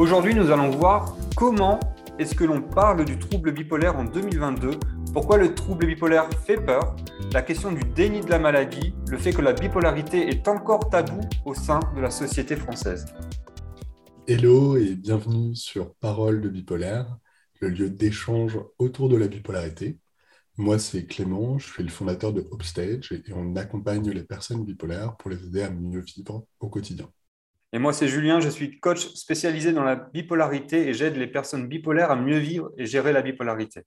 Aujourd'hui, nous allons voir comment est-ce que l'on parle du trouble bipolaire en 2022, pourquoi le trouble bipolaire fait peur, la question du déni de la maladie, le fait que la bipolarité est encore tabou au sein de la société française. Hello et bienvenue sur Parole de bipolaire, le lieu d'échange autour de la bipolarité. Moi, c'est Clément, je suis le fondateur de Upstage et on accompagne les personnes bipolaires pour les aider à mieux vivre au quotidien. Et moi, c'est Julien, je suis coach spécialisé dans la bipolarité et j'aide les personnes bipolaires à mieux vivre et gérer la bipolarité.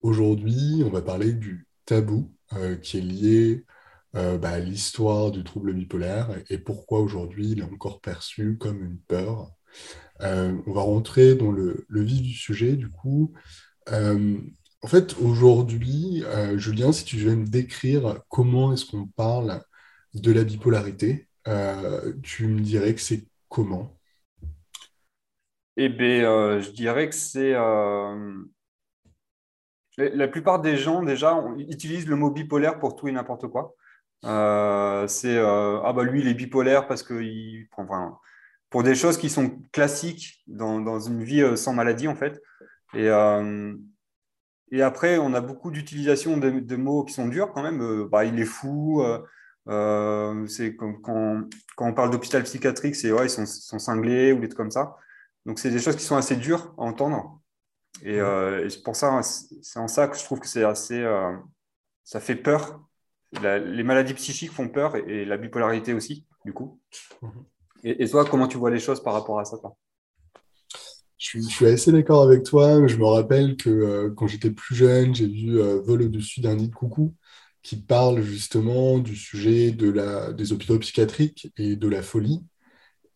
Aujourd'hui, on va parler du tabou euh, qui est lié euh, bah, à l'histoire du trouble bipolaire et pourquoi aujourd'hui il est encore perçu comme une peur. Euh, on va rentrer dans le, le, vif du sujet, du coup. en fait, aujourd'hui, Julien, si tu veux me décrire comment est-ce qu'on parle de la bipolarité euh, tu me dirais que c'est comment? Eh bien, euh, je dirais que c'est... Euh, la plupart des gens, déjà, utilisent le mot bipolaire pour tout et n'importe quoi. c'est ah bah lui il est bipolaire parce qu'il prend enfin, pour des choses qui sont classiques dans, une vie sans maladie en fait. Et, après on a beaucoup d'utilisation de, mots qui sont durs quand même. Bah, il est fou c'est quand, quand, on parle d'hôpital psychiatrique, c'est ouais, ils sont, sont, cinglés ou des trucs comme ça. Donc, c'est des choses qui sont assez dures à entendre. Et, euh, pour ça, c'est en ça que je trouve que c'est assez. Euh, ça fait peur. les maladies psychiques font peur et, la bipolarité aussi, du coup. Mhm. Et, toi, comment tu vois les choses par rapport à ça je suis, assez d'accord avec toi. Je me rappelle que quand j'étais plus jeune, j'ai vu Vol au-dessus d'un nid de coucou qui parle justement du sujet de la, des hôpitaux psychiatriques et de la folie.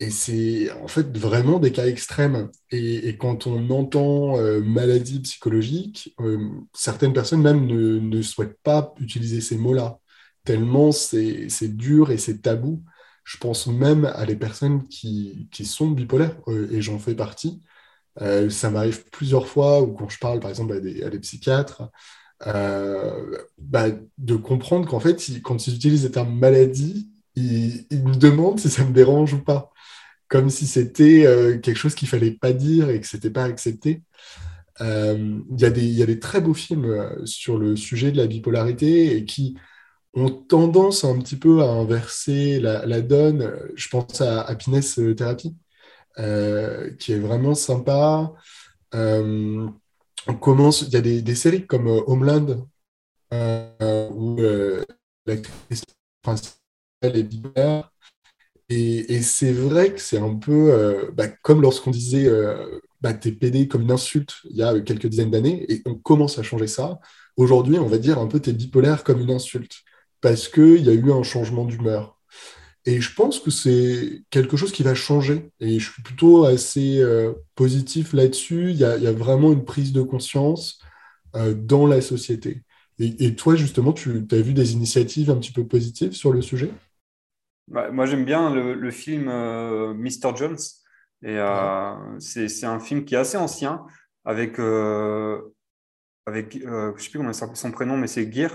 Et c'est en fait vraiment des cas extrêmes. Et, quand on entend euh, maladie psychologique, euh, certaines personnes même ne, ne, souhaitent pas utiliser ces mots-là, tellement c'est dur et c'est tabou. Je pense même à les personnes qui, qui sont bipolaires, euh, et j'en fais partie. ça m'arrive plusieurs fois, ou quand je parle par exemple à des, à des psychiatres, euh, bah, de comprendre qu'en fait, quand ils utilisent le terme maladie, ils, me demandent si ça me dérange ou pas. Comme si c'était euh, quelque chose qu'il fallait pas dire et que c'était pas accepté. Euh, il y, y, a des très beaux films sur le sujet de la bipolarité et qui ont tendance un petit peu à inverser la, la donne. Je pense à Happiness Therapy, qui est vraiment sympa on commence, il y a des, séries comme euh, Homeland, euh, où euh, l'actrice principale est bipolaire. Et, c'est vrai que c'est un peu bah, comme lorsqu'on disait bah, t'es PD comme une insulte il y a quelques dizaines d'années, et on commence à changer ça. Aujourd'hui, on va dire un peu t'es bipolaire comme une insulte, parce qu'il y a eu un changement d'humeur. Et je pense que c'est quelque chose qui va changer. Et je suis plutôt assez euh, positif là-dessus. Il, y, a, vraiment une prise de conscience euh, dans la société. Et, toi, justement, tu as vu des initiatives un petit peu positives sur le sujet? Bah, Moi, j'aime bien le, film euh, Mr. Jones. Et c'est un film qui est assez ancien, avec, avec je ne sais plus comment s'appelle son prénom, mais c'est Gear,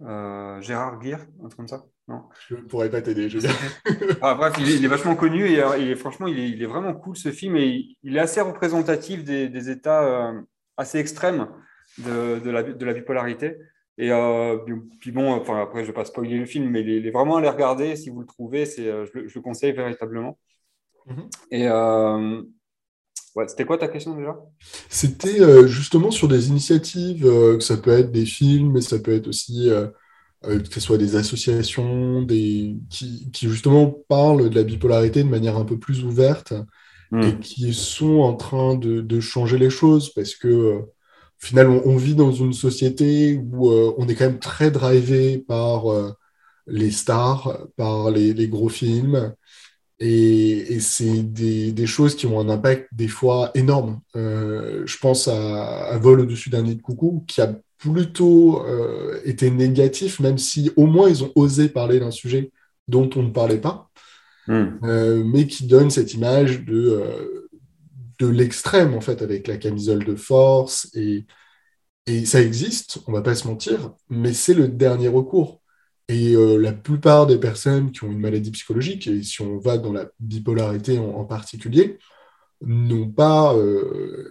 Gérard Gear, un truc comme ça. Non. Je ne pourrais pas t'aider, je ah, bref, il est, vachement connu et, euh, franchement, il est, vraiment cool ce film et il, est assez représentatif des, états euh, assez extrêmes de, la, bipolarité. Et euh, puis bon, enfin, après, je ne vais pas spoiler le film, mais il est, vraiment à les regarder si vous le trouvez. Je, je, le conseille véritablement. Mhm. Et c'était quoi ta question déjà? C'était justement sur des initiatives, que ça peut être des films, mais ça peut être aussi euh, que ce soit des associations des, qui, qui, justement parlent de la bipolarité de manière un peu plus ouverte hmm. et qui sont en train de, de, changer les choses parce que euh, au final, on, vit dans une société où euh, on est quand même très drivé par les stars, par les, les gros films. Et, et c'est des, des, choses qui ont un impact des fois énorme. je pense à, à Vol au-dessus d'un nid de coucou, qui a plutôt euh, été négatif, même si au moins ils ont osé parler d'un sujet dont on ne parlait pas, hmm. euh, mais qui donne cette image de, euh, de l'extrême, en fait, avec la camisole de force. Et, et ça existe, on va pas se mentir, mais c'est le dernier recours. Et la plupart des personnes qui ont une maladie psychologique, et si on va dans la bipolarité en, particulier, n'ont pas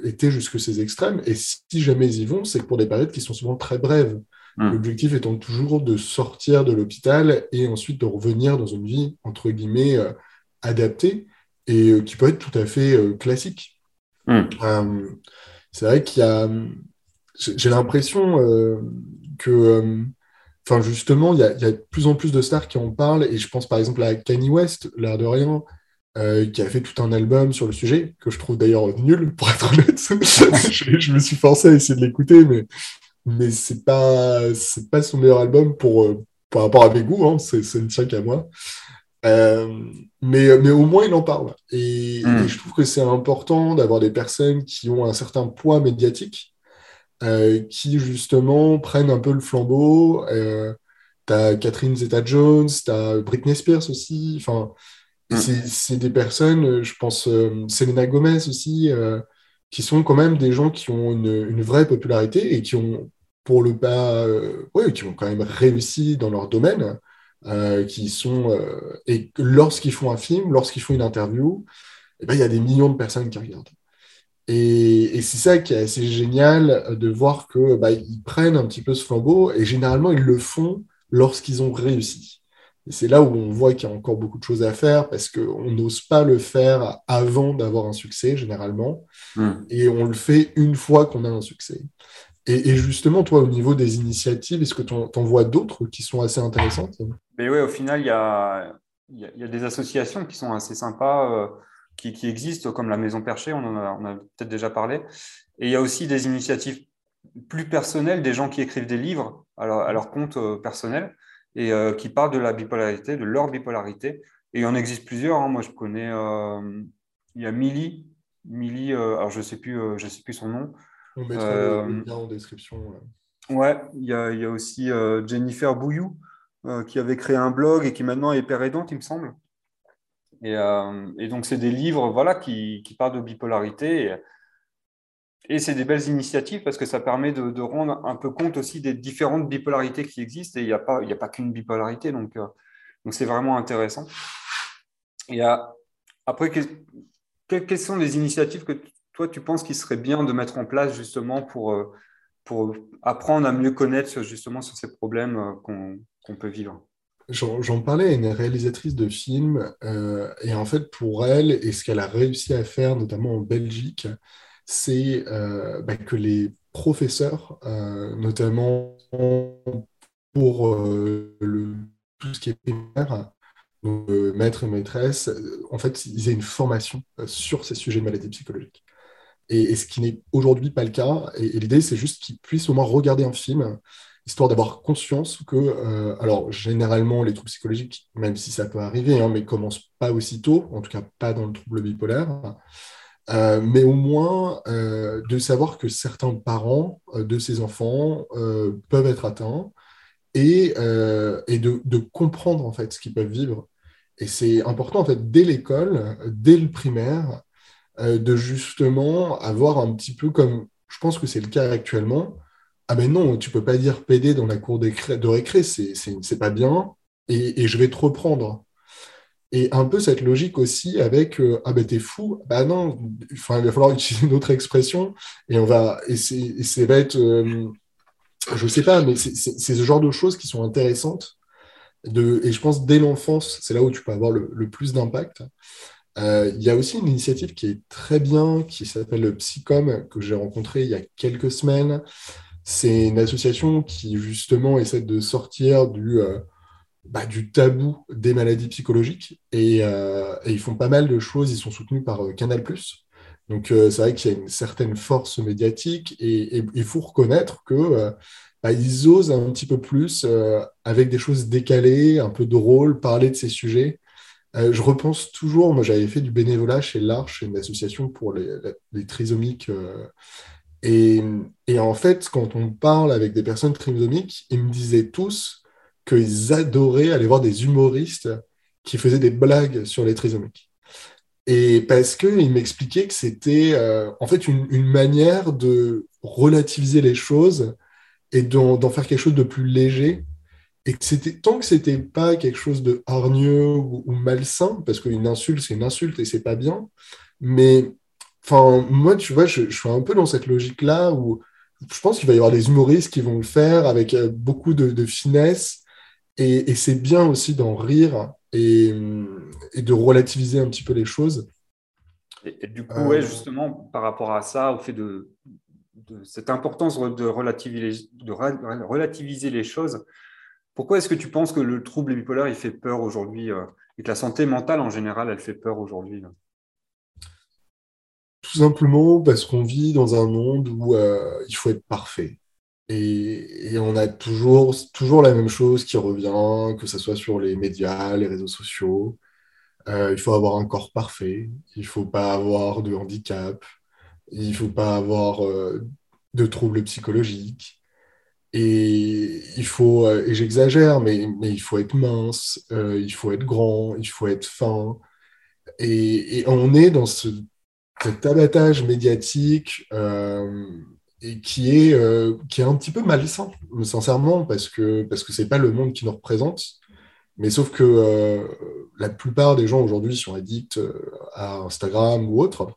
été jusque ces extrêmes. Et si jamais ils y vont, c'est pour des périodes qui sont souvent très brèves. Hmm. L'objectif étant toujours de sortir de l'hôpital et ensuite de revenir dans une vie, entre guillemets, adaptée et qui peut être tout à fait classique. Hmm. c'est vrai qu'il y a. J'ai l'impression que Enfin, justement, il y, a, de plus en plus de stars qui en parlent, et je pense par exemple à Kanye West, l'air de rien, euh, qui a fait tout un album sur le sujet, que je trouve d'ailleurs nul, pour être honnête. je, me suis forcé à essayer de l'écouter, mais, mais c'est pas, c'est pas son meilleur album pour, euh, par rapport à mes goûts, hein, c'est, ne tient qu'à moi. Euh, mais, mais au moins, il en parle. Et, hmm. et je trouve que c'est important d'avoir des personnes qui ont un certain poids médiatique qui justement prennent un peu le flambeau. T'as Catherine Zeta-Jones, t'as Britney Spears aussi. Enfin, mm. c'est des personnes, euh, je pense, Selena Gomez aussi, qui sont quand même des gens qui ont une, une vraie popularité et qui ont, pour le pas, ouais, qui ont quand même réussi dans leur domaine. qui sont et lorsqu'ils font un film, lorsqu'ils font une interview, eh ben, il y a des millions de personnes qui regardent. Et, c'est ça qui est assez génial de voir que bah, ils prennent un petit peu ce flambeau et généralement ils le font lorsqu'ils ont réussi. Et c'est là où on voit qu'il y a encore beaucoup de choses à faire parce qu'on n'ose pas le faire avant d'avoir un succès généralement hmm. et on le fait une fois qu'on a un succès. Et, justement, toi, au niveau des initiatives, est-ce que tu en, vois d'autres qui sont assez intéressantes? Mais oui, au final, il y a, y a, des associations qui sont assez sympas. Euh, qui, existent, comme la Maison Perchée, on en a, peut-être déjà parlé. Et il y a aussi des initiatives plus personnelles, des gens qui écrivent des livres à leur, compte euh, personnel et euh, qui parlent de la bipolarité, de leur bipolarité. Et il y en existe plusieurs. Hein. Moi, je connais, euh, il y a Milly, Milly alors je ne sais, plus, je sais plus son nom. On mettra le lien en description. Ouais, il y a, il y a aussi Jennifer Bouillou, qui avait créé un blog et qui maintenant est père aidante, il me semble. Euh, et, donc, c'est des livres voilà, qui, parlent de bipolarité. Et, c'est des belles initiatives parce que ça permet de, rendre un peu compte aussi des différentes bipolarités qui existent. Et il n'y a pas, qu'une bipolarité. Donc, euh, c'est vraiment intéressant. Et après, quelles sont les initiatives que toi, tu penses qu'il serait bien de mettre en place justement pour, euh, pour apprendre à mieux connaître justement sur ces problèmes qu'on peut vivre? J'en parlais à une réalisatrice de films, euh, et en fait, pour elle, et ce qu'elle a réussi à faire, notamment en Belgique, c'est euh, bah, que les professeurs, euh, notamment pour le, tout ce qui est primaire, donc, maître et maîtresse, en fait, ils aient une formation sur ces sujets de maladies psychologiques. Et, ce qui n'est aujourd'hui pas le cas. et l'idée, c'est juste qu'ils puissent au moins regarder un film histoire d'avoir conscience que, euh, alors généralement, les troubles psychologiques, même si ça peut arriver, hein, mais commencent pas aussitôt, en tout cas pas dans le trouble bipolaire, euh, mais au moins euh, de savoir que certains parents de ces enfants peuvent être atteints et, et de, comprendre en fait ce qu'ils peuvent vivre. Et c'est important en fait dès l'école, dès le primaire, de justement avoir un petit peu comme, je pense que c'est le cas actuellement, ah mais non, tu peux pas dire PD dans la cour de récré, c'est pas bien, et, je vais te reprendre. Et un peu cette logique aussi avec euh, ah ben t'es fou, bah non, enfin il va falloir utiliser une autre expression et on va et c'est va être euh, je sais pas, mais c'est ce genre de choses qui sont intéressantes. De, et je pense dès l'enfance, c'est là où tu peux avoir le, plus d'impact. Euh, il y a aussi une initiative qui est très bien, qui s'appelle le Psycom, que j'ai rencontré il y a quelques semaines, c'est une association qui justement essaie de sortir du, euh, bah, du tabou des maladies psychologiques euh, et, ils font pas mal de choses. Ils sont soutenus par euh, Canal+. Donc c'est vrai qu'il y a une certaine force médiatique et il faut reconnaître que bah, ils osent un petit peu plus avec des choses décalées, un peu drôles, parler de ces sujets. je repense toujours, moi j'avais fait du bénévolat chez l'Arche, une association pour les, les trisomiques et, en fait, quand on parle avec des personnes trisomiques, ils me disaient tous qu'ils adoraient aller voir des humoristes qui faisaient des blagues sur les trisomiques. Et parce qu'ils m'expliquaient que c'était euh, en fait une, manière de relativiser les choses et d'en faire quelque chose de plus léger. Et que c'était tant que c'était pas quelque chose de hargneux ou, malsain, parce qu'une insulte c'est une insulte et c'est pas bien, mais moi, tu vois, je, suis un peu dans cette logique-là où je pense qu'il va y avoir des humoristes qui vont le faire avec euh, beaucoup de, finesse. Et, c'est bien aussi d'en rire et, de relativiser un petit peu les choses. Et, du coup, ouais, justement, par rapport à ça, au fait de, cette importance de relativiser, de relativiser les choses, pourquoi est-ce que tu penses que le trouble bipolaire, il fait peur aujourd'hui euh, et que la santé mentale en général, elle fait peur aujourd'hui Tout simplement parce qu'on vit dans un monde où euh, il faut être parfait. Et, on a toujours, toujours la même chose qui revient, que ce soit sur les médias, les réseaux sociaux. Euh, il faut avoir un corps parfait, il ne faut pas avoir de handicap, il ne faut pas avoir de troubles psychologiques. Et il faut, euh, et j'exagère, mais, mais, il faut être mince, euh, il faut être grand, il faut être fin. Et, on est dans ce, cet abattage médiatique euh, et qui est, qui est un petit peu malsain, sincèrement, parce que parce que c'est pas le monde qui nous représente. Mais sauf que la plupart des gens aujourd'hui sont addicts à Instagram ou autre,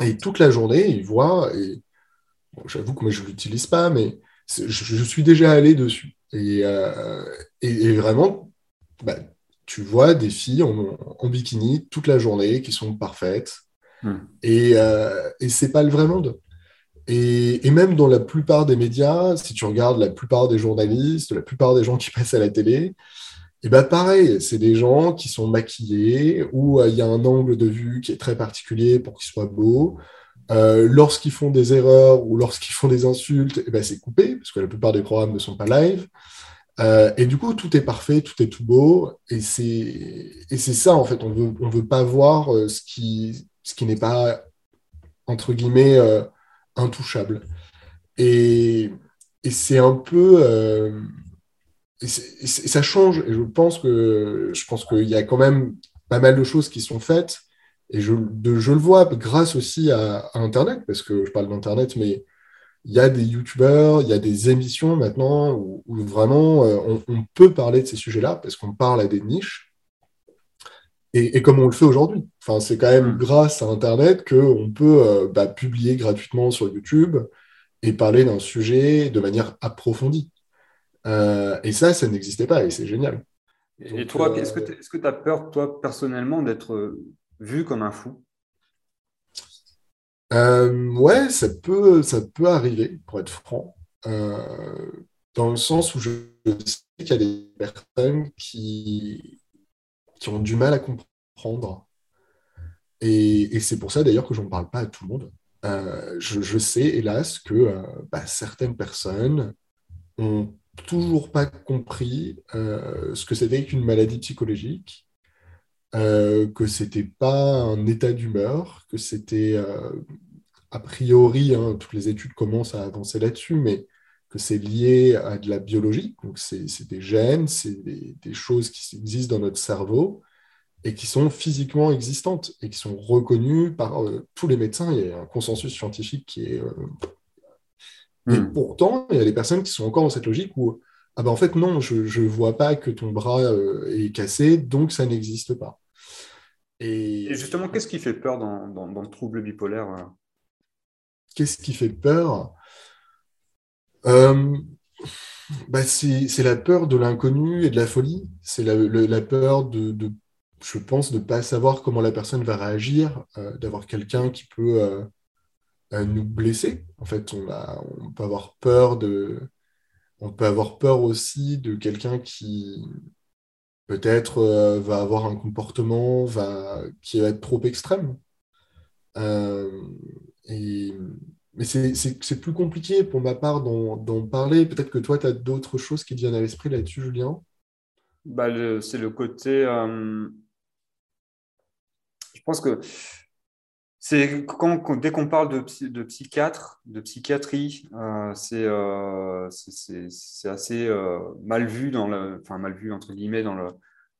et toute la journée, ils voient, et j'avoue que moi je l'utilise pas, mais je, suis déjà allé dessus. Et, euh, vraiment, bah, tu vois des filles en, bikini toute la journée qui sont parfaites. Hmm. Et, euh, et c'est pas le vrai monde. Et, même dans la plupart des médias, si tu regardes la plupart des journalistes, la plupart des gens qui passent à la télé, et bah pareil, c'est des gens qui sont maquillés, où euh, il y a un angle de vue qui est très particulier pour qu'ils soient beaux, euh, lorsqu'ils font des erreurs ou lorsqu'ils font des insultes, eh ben, c'est coupé, parce que la plupart des programmes ne sont pas live. Euh, et du coup, tout est parfait, tout est tout beau. Et c'est ça, en fait. On veut, ne on veut pas voir ce qui, ce qui n'est pas, entre guillemets, intouchable. Et, et c'est un peu. Et, ça change. Et je pense que je pense qu'il y a quand même pas mal de choses qui sont faites et je, je, le vois grâce aussi à, Internet, parce que je parle d'Internet, mais il y a des youtubeurs, il y a des émissions maintenant où, vraiment euh, on, peut parler de ces sujets-là, parce qu'on parle à des niches, et, comme on le fait aujourd'hui. Enfin, c'est quand même mm. grâce à Internet qu'on peut euh, bah, publier gratuitement sur YouTube et parler d'un sujet de manière approfondie. Euh, et ça, ça n'existait pas, et c'est génial. Et toi, est-ce que tu as peur, toi, personnellement, d'être vu comme un fou? Euh, Ouais, ça peut, ça peut arriver, pour être franc. Euh, dans le sens où je sais qu'il y a des personnes qui, qui ont du mal à comprendre. Et, c'est pour ça d'ailleurs que je n'en parle pas à tout le monde. Euh, je, sais, hélas, que bah, certaines personnes ont toujours pas compris ce que c'était qu'une maladie psychologique euh, que c'était pas un état d'humeur, que c'était euh, a priori, hein, toutes les études commencent à avancer là-dessus, mais que c'est lié à de la biologie, donc c'est des gènes, c'est des, choses qui existent dans notre cerveau et qui sont physiquement existantes et qui sont reconnues par euh, tous les médecins. Il y a un consensus scientifique qui est... Et hmm. pourtant, il y a des personnes qui sont encore dans cette logique où, ah ben en fait, non, je ne vois pas que ton bras est cassé, donc ça n'existe pas. Et, justement, qu'est-ce qui fait peur dans, le trouble bipolaire euh? Qu'est-ce qui fait peur? Euh, bah C'est la peur de l'inconnu et de la folie. C'est la, peur de, je pense, de ne pas savoir comment la personne va réagir, euh, d'avoir quelqu'un qui peut nous blesser. En fait, on, peut avoir peur de... On peut avoir peur aussi de quelqu'un qui, peut-être euh, va avoir un comportement qui va être trop extrême. Euh, mais c'est plus compliqué pour ma part d'en parler. Peut-être que toi, tu as d'autres choses qui te viennent à l'esprit là-dessus, Julien? Bah, C'est le côté... Euh, je pense que c'est quand, dès qu'on parle de, de, psychiatre, de psychiatrie, euh, euh, c'est assez euh, mal vu dans le, enfin mal vu entre guillemets dans le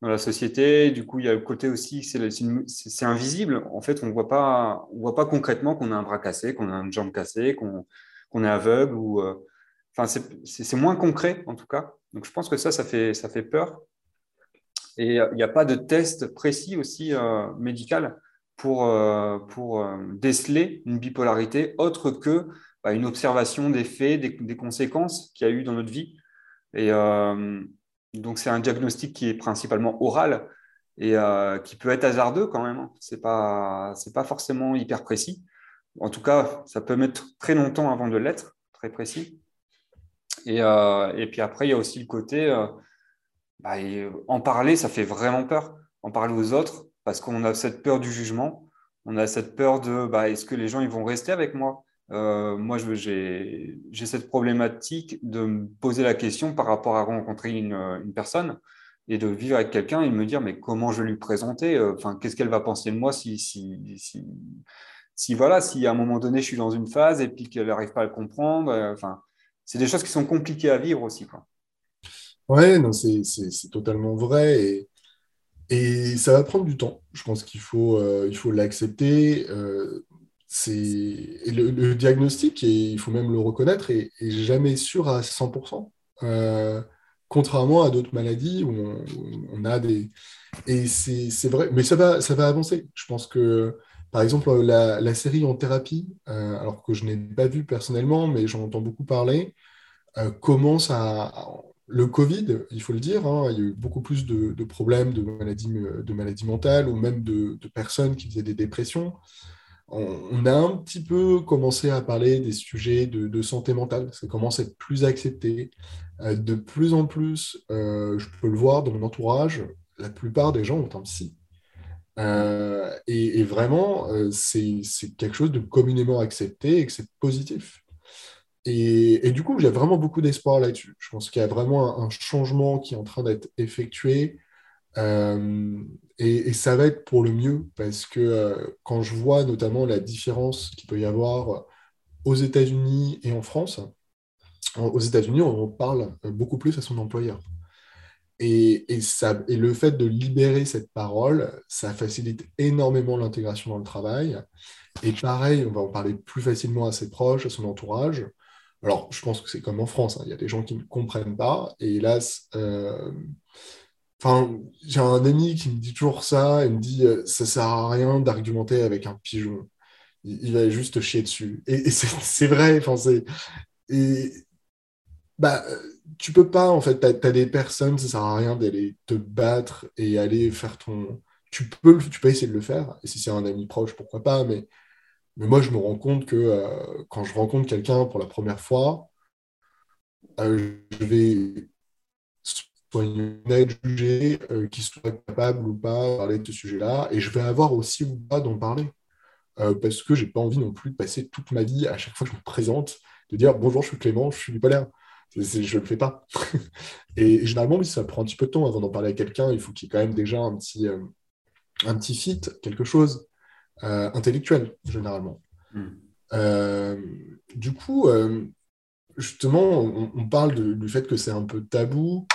dans la société. Du coup, il y a le côté aussi, c'est invisible. En fait, on voit pas, on voit pas concrètement qu'on a un bras cassé, qu'on a une jambe cassée, qu'on est aveugle enfin, c'est moins concret en tout cas. Donc, je pense que ça, ça fait, ça fait peur. Et il n'y a pas de test précis aussi médical pour, pour déceler une bipolarité autre que bah, une observation des faits, des, conséquences qu'il y a eu dans notre vie. Et donc, c'est un diagnostic qui est principalement oral et qui peut être hasardeux quand même. Hein. Ce n'est pas, pas forcément hyper précis. En tout cas, ça peut mettre très longtemps avant de l'être, très précis. Et, et, puis après, il y a aussi le côté, bah, en parler, ça fait vraiment peur. En parler aux autres, parce qu'on a cette peur du jugement, on a cette peur de bah, est-ce que les gens ils vont rester avec moi? Euh, Moi, j'ai cette problématique de me poser la question par rapport à rencontrer une, une personne et de vivre avec quelqu'un et de me dire mais comment je vais lui présenter euh, Enfin, qu'est-ce qu'elle va penser de moi si, si, si, voilà, si à un moment donné je suis dans une phase et puis qu'elle n'arrive pas à le comprendre. Euh, enfin, c'est des choses qui sont compliquées à vivre aussi. Quoi. Ouais, non, c'est totalement vrai. Et, ça va prendre du temps. Je pense qu'il faut euh, l'accepter. Euh, le, le, diagnostic, et il faut même le reconnaître, est, jamais sûr à 100%. Euh, contrairement à d'autres maladies où on, a des... Et c'est vrai, mais ça va, ça va avancer. Je pense que, par exemple, la, la série En thérapie, euh, alors que je n'ai pas vu personnellement, mais j'en entends beaucoup parler, commence à, le Covid, il faut le dire, hein, il y a eu beaucoup plus de, problèmes de maladies, de maladies mentales ou même de, personnes qui faisaient des dépressions. On, a un petit peu commencé à parler des sujets de, santé mentale. Ça commence à être plus accepté. Euh, de plus en plus, euh, je peux le voir dans mon entourage, la plupart des gens ont un psy. Euh, et, et, vraiment, c'est quelque chose de communément accepté et que c'est positif. Et, du coup, j'ai vraiment beaucoup d'espoir là-dessus. Je pense qu'il y a vraiment un, changement qui est en train d'être effectué. Euh, et, ça va être pour le mieux, parce que euh, quand je vois notamment la différence qu'il peut y avoir aux États-Unis et en France, aux États-Unis, on parle beaucoup plus à son employeur. Et, et, ça, et le fait de libérer cette parole, ça facilite énormément l'intégration dans le travail. Et pareil, on va en parler plus facilement à ses proches, à son entourage. Alors, je pense que c'est comme en France, hein. il y a des gens qui ne comprennent pas, et hélas, euh, j'ai un ami qui me dit toujours ça, il me dit euh, ça sert à rien d'argumenter avec un pigeon, il, va juste chier dessus. Et, c'est vrai, enfin. Et bah, tu peux pas, en fait, tu as, des personnes, ça sert à rien d'aller te battre et aller faire ton. Tu peux, tu peux essayer de le faire, et si c'est un ami proche, pourquoi pas, mais mais moi, je me rends compte que euh, quand je rencontre quelqu'un pour la première fois, euh, je vais soigner, juger euh, qu'il soit capable ou pas de parler de ce sujet-là, et je vais avoir aussi ou pas d'en parler. parce que je n'ai pas envie non plus de passer toute ma vie, à chaque fois que je me présente, de dire bonjour, je suis Clément, je suis bipolaire. Je ne le fais pas. et, généralement, oui, ça prend un petit peu de temps avant d'en parler à quelqu'un. Il faut qu'il y ait quand même déjà un petit, un petit fit, quelque chose. Euh, intellectuel, généralement. Hmm. Euh, du coup, euh, justement, on, parle du fait que c'est un peu tabou.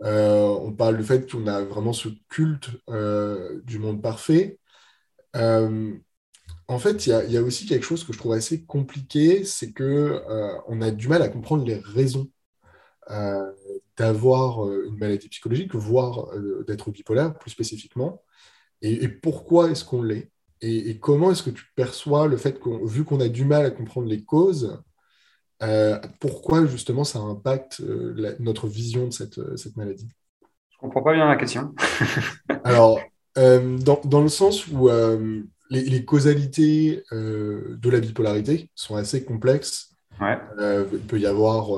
On parle du fait qu'on a vraiment ce culte du monde parfait. en fait, il y, a aussi quelque chose que je trouve assez compliqué, c'est que on a du mal à comprendre les raisons d'avoir une maladie psychologique, voire d'être bipolaire plus spécifiquement, et pourquoi est-ce qu'on l'est? Et, comment est-ce que tu perçois le fait que, vu qu'on a du mal à comprendre les causes, euh, pourquoi justement ça impacte euh, notre vision de cette, euh, cette maladie? Je comprends pas bien la question. Alors, dans, dans, le sens où les, causalités de la bipolarité sont assez complexes. il peut y avoir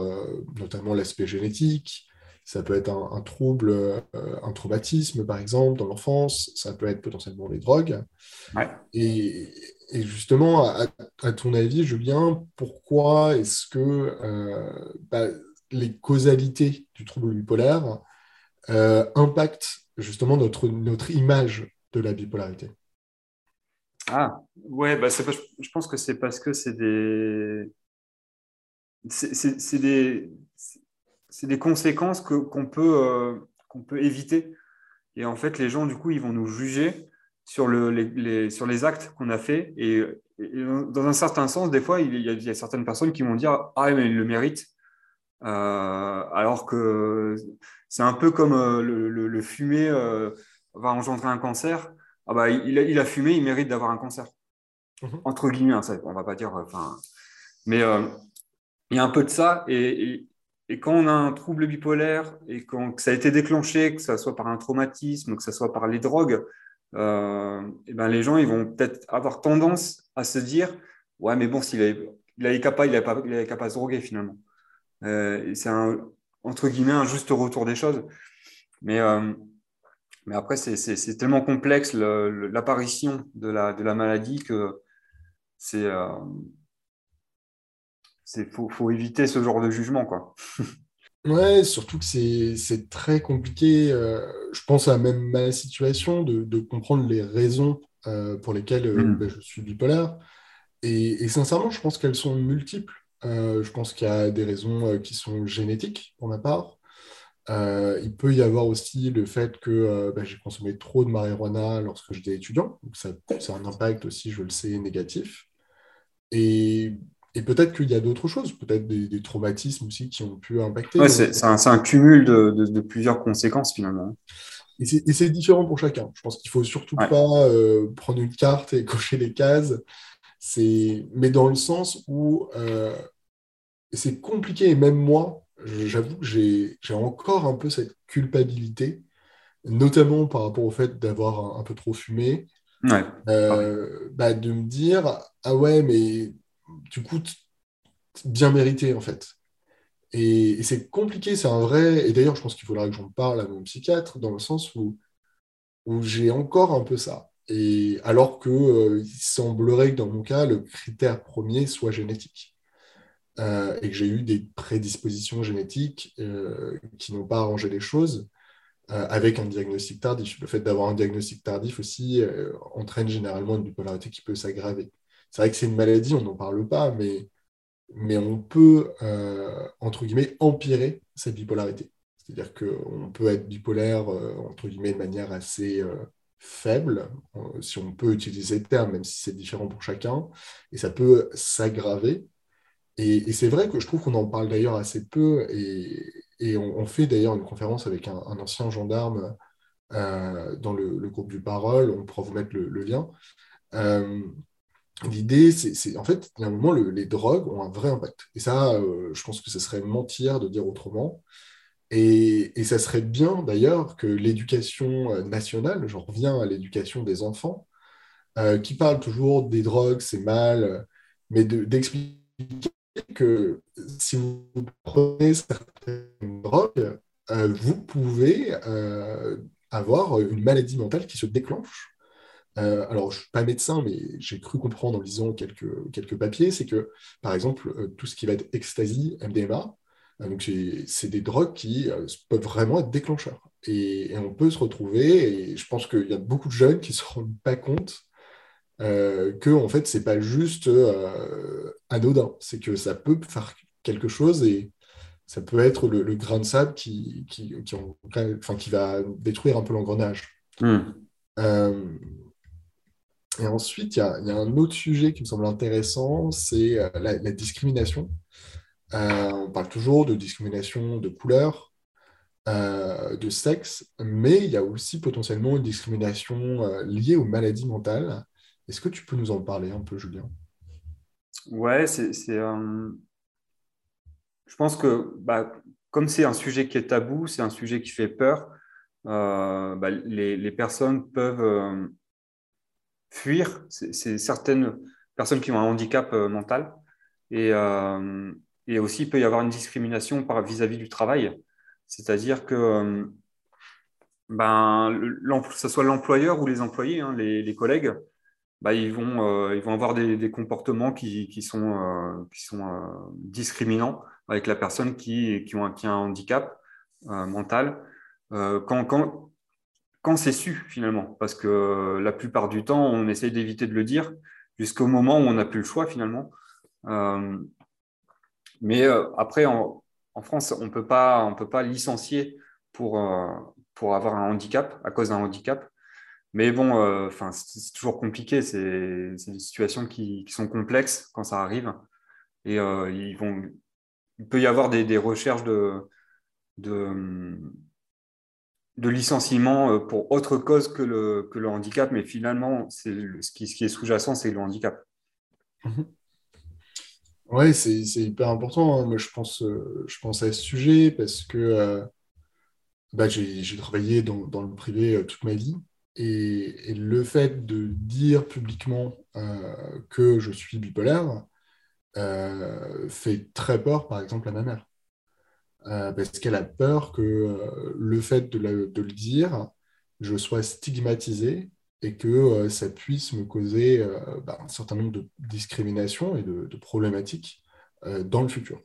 notamment l'aspect génétique, ça peut être un, trouble, un traumatisme, par exemple, dans l'enfance. Ça peut être potentiellement les drogues. Et, justement, à, ton avis, Julien, pourquoi est-ce que euh, bah, les causalités du trouble bipolaire euh, impactent justement notre, notre image de la bipolarité? Ah, ouais, bah je pense que c'est parce que c'est des. Des, des conséquences qu'on peut, euh, peut éviter. Et en fait, les gens, du coup, ils vont nous juger sur, le, les, sur les actes qu'on a faits. Et, dans un certain sens, des fois, il y, a, certaines personnes qui vont dire Ah, mais il le mérite. Euh, alors que c'est un peu comme euh, le, le, fumer va engendrer un cancer. ah bah, il, a, fumé, il mérite d'avoir un cancer. Mhm. Entre guillemets, hein, ça, on va pas dire. Mais euh, il y a un peu de ça. Et, quand on a un trouble bipolaire et quand, que ça a été déclenché, que ce soit par un traumatisme, que ce soit par les drogues, euh, et ben les gens ils vont peut-être avoir tendance à se dire ouais mais bon s'il avait, il avait il pas il se droguer finalement. Euh, c'est un entre guillemets un juste retour des choses. Mais euh, mais après c'est tellement complexe l'apparition de la de la maladie que c'est c'est faut, faut éviter ce genre de jugement quoi Ouais, surtout que c'est très compliqué. Euh, je pense à même ma situation de, de comprendre les raisons euh, pour lesquelles euh, mm. ben, je suis bipolaire. Et, et sincèrement, je pense qu'elles sont multiples. je pense qu'il y a des raisons qui sont génétiques pour ma part. il peut y avoir aussi le fait que ben, j'ai consommé trop de marijuana lorsque j'étais étudiant. Donc ça, ça a un impact aussi, je le sais, négatif. Et et peut-être qu'il y a d'autres choses, peut-être des, traumatismes aussi qui ont pu impacter. Ouais, c'est un, cumul de, plusieurs conséquences finalement. Et c'est différent pour chacun. Je pense qu'il faut surtout pas euh, prendre une carte et cocher les cases. Mais dans le sens où euh, c'est compliqué, et même moi, j'avoue que j'ai encore un peu cette culpabilité, notamment par rapport au fait d'avoir un, peu trop fumé, euh, bah, de me dire, ah ouais, mais du coup bien mérité en fait. Et, c'est compliqué, c'est un vrai. Et d'ailleurs, je pense qu'il faudra que j'en parle à mon psychiatre dans le sens où, j'ai encore un peu ça. Et alors que euh, il semblerait que dans mon cas, le critère premier soit génétique. Euh, et que j'ai eu des prédispositions génétiques euh, qui n'ont pas arrangé les choses avec un diagnostic tardif. Le fait d'avoir un diagnostic tardif aussi entraîne généralement une bipolarité qui peut s'aggraver. C'est vrai que c'est une maladie, on n'en parle pas, mais, mais on peut, euh, entre guillemets, empirer cette bipolarité. C'est-à-dire qu'on peut être bipolaire, euh, entre guillemets, de manière assez euh, faible, si on peut utiliser le terme, même si c'est différent pour chacun, et ça peut s'aggraver. Et, c'est vrai que je trouve qu'on en parle d'ailleurs assez peu, et, on, fait d'ailleurs une conférence avec un, ancien gendarme dans le, groupe du Parole, on pourra vous mettre le lien. L'idée, c'est en fait, il y a un moment, les drogues ont un vrai impact. Et ça, euh, je pense que ce serait mentir de dire autrement. Et, ça serait bien d'ailleurs que l'éducation euh, nationale, j'en reviens à l'éducation des enfants, euh, qui parle toujours des drogues, c'est mal, mais d'expliquer que si vous prenez certaines drogues, vous pouvez avoir une maladie mentale qui se déclenche euh, alors, je ne suis pas médecin, mais j'ai cru comprendre en lisant quelques, quelques papiers, c'est que, par exemple, euh, tout ce qui va être ecstasy, MDMA, euh, donc c'est des drogues qui peuvent vraiment être déclencheurs. Et, on peut se retrouver, et je pense qu'il y a beaucoup de jeunes qui ne se rendent pas compte que, en fait, ce n'est pas juste anodin, c'est que ça peut faire quelque chose et ça peut être le, grain de sable qui, qui, qui, va détruire un peu l'engrenage. Hmm. Et ensuite, il y, a, un autre sujet qui me semble intéressant, c'est euh, la, discrimination. Euh, on parle toujours de discrimination de couleur, euh, de sexe, mais il y a aussi potentiellement une discrimination liée aux maladies mentales. Est-ce que tu peux nous en parler un peu, Julien? Ouais, c'est. je pense que bah, comme c'est un sujet qui est tabou, c'est un sujet qui fait peur, bah, les, les, personnes peuvent fuir, c'est certaines personnes qui ont un handicap euh, mental. Et, euh, et, aussi, il peut y avoir une discrimination vis-à-vis du travail. C'est-à-dire que, euh, ben, que ce soit l'employeur ou les employés, hein, les, collègues, ben, ils, vont, ils vont avoir des, comportements qui, qui sont, qui sont discriminants avec la personne qui, qui, a un handicap mental. quand, quand c'est su finalement, parce que la plupart du temps, on essaye d'éviter de le dire jusqu'au moment où on n'a plus le choix finalement. Euh, mais euh, après, en, France, on ne peut pas licencier pour, euh, pour avoir un handicap, à cause d'un handicap. Mais bon, enfin, c'est toujours compliqué, c'est des situations qui, sont complexes quand ça arrive. Et ils vont, il peut y avoir des, recherches de de licenciement pour autre cause que le, handicap, mais finalement, c'est ce qui, est sous-jacent, c'est le handicap. Mhm. Oui, c'est hyper important. Hein. Moi, je pense, je pense à ce sujet parce que bah, j'ai travaillé dans, le privé toute ma vie. Et, le fait de dire publiquement que je suis bipolaire, euh, fait très peur, par exemple, à ma mère. Euh, parce qu'elle a peur que euh, le fait de, le dire, je sois stigmatisé et que ça puisse me causer bah, un certain nombre de discriminations et de, problématiques dans le futur.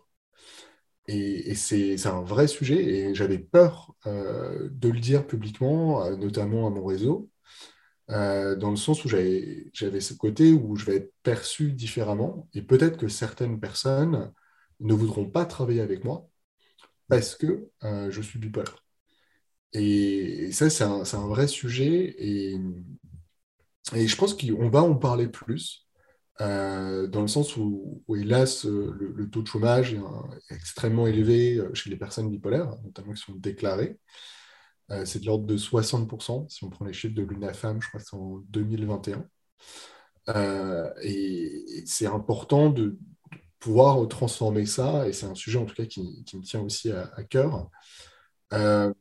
Et, c'est un vrai sujet et j'avais peur de le dire publiquement, notamment à mon réseau, euh, dans le sens où j'avais ce côté où je vais être perçu différemment, et peut-être que certaines personnes ne voudront pas travailler avec moi parce que euh, je suis bipolaire. Et, ça, c'est un, vrai sujet, et, je pense qu'on va en parler plus, euh, dans le sens où, hélas, le, taux de chômage est, extrêmement élevé chez les personnes bipolaires, notamment qui sont déclarées. Euh, c'est de l'ordre de 60%, si on prend les chiffres de l'UNAFAM, je crois que c'est en 2021. Euh, et, c'est important de pouvoir transformer ça, et c'est un sujet en tout cas qui, me tient aussi à, cœur. Euh,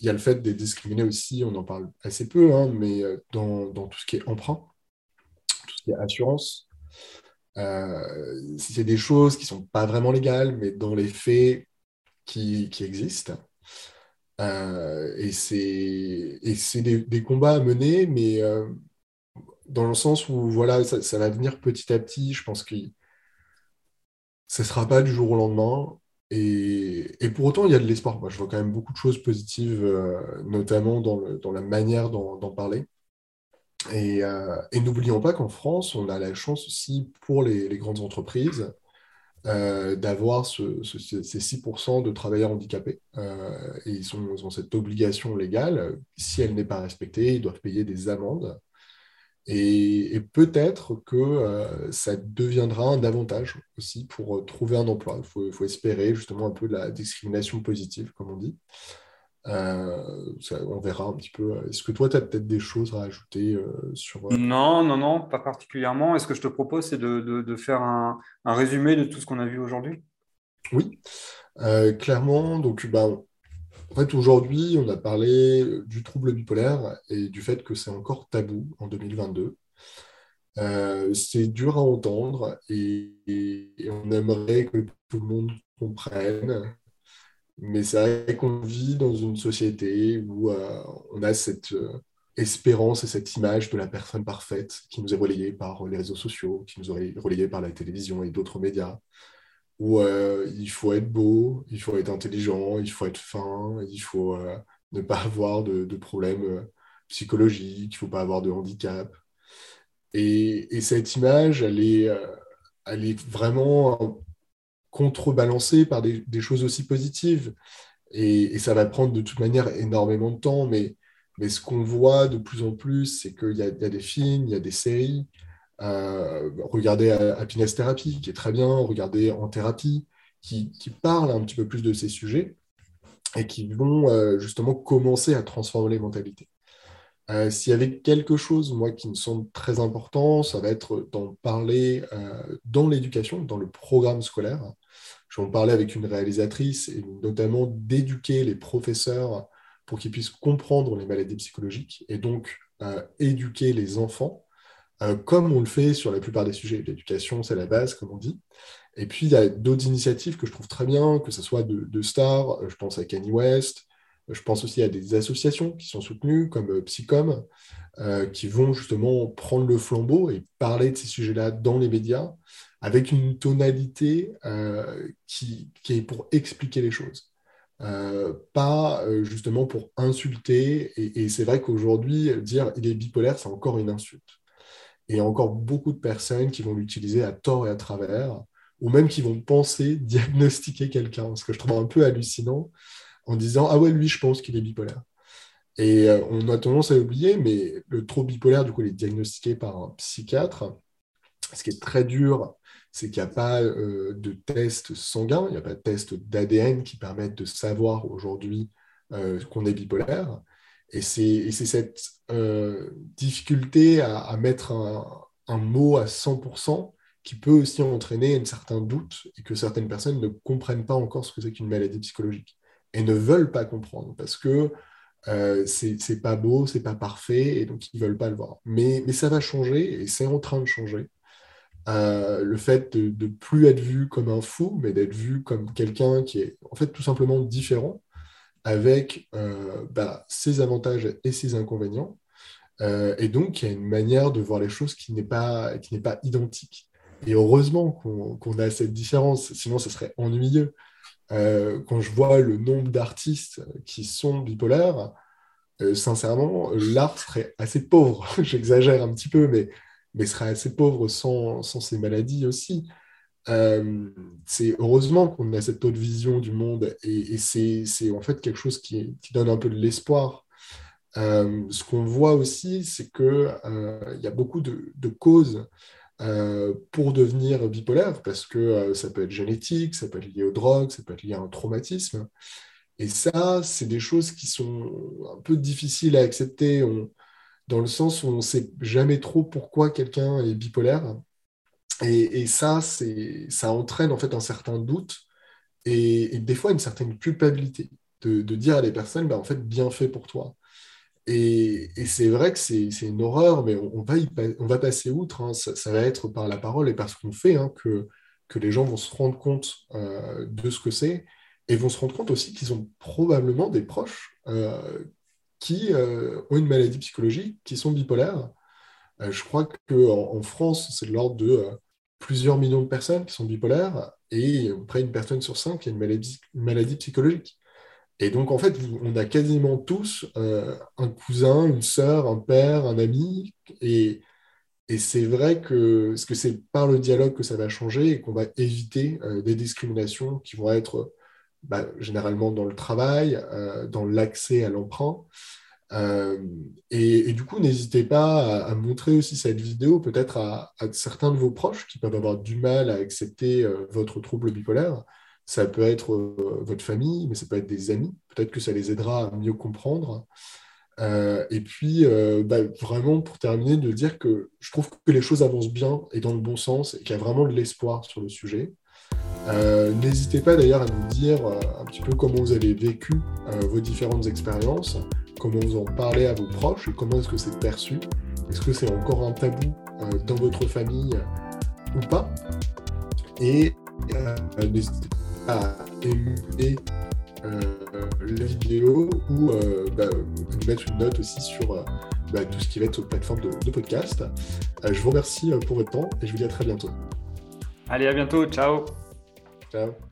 il y a le fait d'être discriminé aussi, on en parle assez peu, hein, mais dans, tout ce qui est emprunt, tout ce qui est assurance. c'est des choses qui ne sont pas vraiment légales, mais dans les faits qui existent. Euh, et c'est des, combats à mener, mais euh, dans le sens où voilà, ça, va venir petit à petit. Je pense que ce ne sera pas du jour au lendemain. Et, et pour autant, il y a de l'espoir. Moi, je vois quand même beaucoup de choses positives, euh, notamment dans, le, dans, la manière d'en parler. Et, et n'oublions pas qu'en France, on a la chance aussi pour les, grandes entreprises euh, d'avoir ce, ces 6% de travailleurs handicapés. Euh, et ils, sont, ont cette obligation légale. Si elle n'est pas respectée, ils doivent payer des amendes. Et, peut-être que euh, ça deviendra un avantage aussi pour trouver un emploi. Il faut, faut, espérer justement un peu de la discrimination positive, comme on dit. Euh, on verra un petit peu. Est-ce que toi, tu as peut-être des choses à ajouter euh, sur... Euh, non, non, non, pas particulièrement. Est-ce que je te propose, c'est de, faire un, résumé de tout ce qu'on a vu aujourd'hui? Oui, clairement. Donc, bah, en fait, aujourd'hui, on a parlé du trouble bipolaire et du fait que c'est encore tabou en 2022. c'est dur à entendre et, on aimerait que tout le monde comprenne mais c'est vrai qu'on vit dans une société où euh, on a cette euh, espérance et cette image de la personne parfaite qui nous est relayée par les réseaux sociaux, qui nous est relayée par la télévision et d'autres médias, où euh, il faut être beau, il faut être intelligent, il faut être fin, il faut ne pas avoir de, problèmes psychologiques, il ne faut pas avoir de handicap. Et, et cette image, elle est, est vraiment contrebalancé par des, choses aussi positives. Et, ça va prendre de toute manière énormément de temps, mais ce qu'on voit de plus en plus, c'est qu'il y, a des films, il y a des séries. Euh, regardez Happiness Therapy, qui est très bien, regardez En Thérapie, qui, qui parlent un petit peu plus de ces sujets et qui vont euh, justement commencer à transformer les mentalités. Euh, s'il y avait quelque chose, moi, qui me semble très important, ça va être d'en parler dans l'éducation, dans le programme scolaire. Je vais en parler avec une réalisatrice et notamment d'éduquer les professeurs pour qu'ils puissent comprendre les maladies psychologiques et donc euh, éduquer les enfants, euh, comme on le fait sur la plupart des sujets. L'éducation, c'est la base, comme on dit. Et puis, il y a d'autres initiatives que je trouve très bien, que ce soit de, stars, je pense à Kanye West, je pense aussi à des associations qui sont soutenues, comme euh, Psycom, qui vont justement prendre le flambeau et parler de ces sujets-là dans les médias, avec une tonalité euh, qui, est pour expliquer les choses. Euh, pas euh, justement pour insulter. Et, c'est vrai qu'aujourd'hui, dire il est bipolaire, c'est encore une insulte. Et il y a encore beaucoup de personnes qui vont l'utiliser à tort et à travers, ou même qui vont penser diagnostiquer quelqu'un, ce que je trouve un peu hallucinant, en disant Ah ouais, lui, je pense qu'il est bipolaire. Et on a tendance à oublier, mais le trouble bipolaire, du coup, il est diagnostiqué par un psychiatre, ce qui est très dur c'est qu'il n'y a pas euh, de test sanguin, il n'y a pas de test d'ADN qui permettent de savoir aujourd'hui qu'on est bipolaire. Et c'est cette difficulté à, mettre un, mot à 100% qui peut aussi entraîner un certain doute et que certaines personnes ne comprennent pas encore ce que c'est qu'une maladie psychologique et ne veulent pas comprendre parce que euh, c'est pas beau, c'est pas parfait et donc ils veulent pas le voir. Mais, ça va changer et c'est en train de changer. Euh, le fait de ne plus être vu comme un fou, mais d'être vu comme quelqu'un qui est en fait tout simplement différent, avec euh, bah, ses avantages et ses inconvénients. Euh, et donc, il y a une manière de voir les choses qui n'est pas, pas identique. Et heureusement qu'on a cette différence, sinon ce serait ennuyeux. Euh, quand je vois le nombre d'artistes qui sont bipolaires, sincèrement, l'art serait assez pauvre. J'exagère un petit peu, mais, mais serait assez pauvre sans, sans ces maladies aussi. Euh, c'est heureusement qu'on a cette autre vision du monde et, c'est en fait quelque chose qui, donne un peu de l'espoir. ce qu'on voit aussi, c'est qu'il il y a beaucoup de, causes euh, pour devenir bipolaire, parce que euh, ça peut être génétique, ça peut être lié aux drogues, ça peut être lié à un traumatisme. Et ça, c'est des choses qui sont un peu difficiles à accepter, dans le sens où on ne sait jamais trop pourquoi quelqu'un est bipolaire. Et, ça, ça entraîne en fait un certain doute et, des fois une certaine culpabilité de, dire à des personnes, bah, en fait, bien fait pour toi. Et, c'est vrai que c'est une horreur, mais on, va, on va passer outre. Hein. Ça, va être par la parole et par ce qu'on fait hein, que, que les gens vont se rendre compte euh, de ce que c'est et vont se rendre compte aussi qu'ils ont probablement des proches euh, qui euh, ont une maladie psychologique, qui sont bipolaires. je crois qu'en en France, c'est de l'ordre de plusieurs millions de personnes qui sont bipolaires et près d'une personne sur cinq qui a une maladie, une psychologique. Et donc, en fait, on a quasiment tous euh, un cousin, une sœur, un père, un ami. Et, c'est vrai que, que c'est par le dialogue que ça va changer et qu'on va éviter euh, des discriminations qui vont être bah, généralement dans le travail, euh, dans l'accès à l'emprunt. Et, du coup, n'hésitez pas à, montrer aussi cette vidéo peut-être à, certains de vos proches qui peuvent avoir du mal à accepter votre trouble bipolaire ça peut être euh, votre famille, mais ça peut être des amis. Peut-être que ça les aidera à mieux comprendre. Euh, et puis, euh, bah, vraiment, pour terminer, de dire que je trouve que les choses avancent bien et dans le bon sens et qu'il y a vraiment de l'espoir sur le sujet. N'hésitez pas d'ailleurs à nous dire un petit peu comment vous avez vécu vos différentes expériences, comment vous en parlez à vos proches comment est-ce que c'est perçu. Est-ce que c'est encore un tabou dans votre famille ou pas Et n'hésitez à aimer euh, la vidéo ou euh, bah, mettre une note aussi sur euh, bah, tout ce qui va être sur plateforme de, de podcast. je vous remercie pour votre temps et je vous dis à très bientôt. Allez, à bientôt. Ciao. Ciao.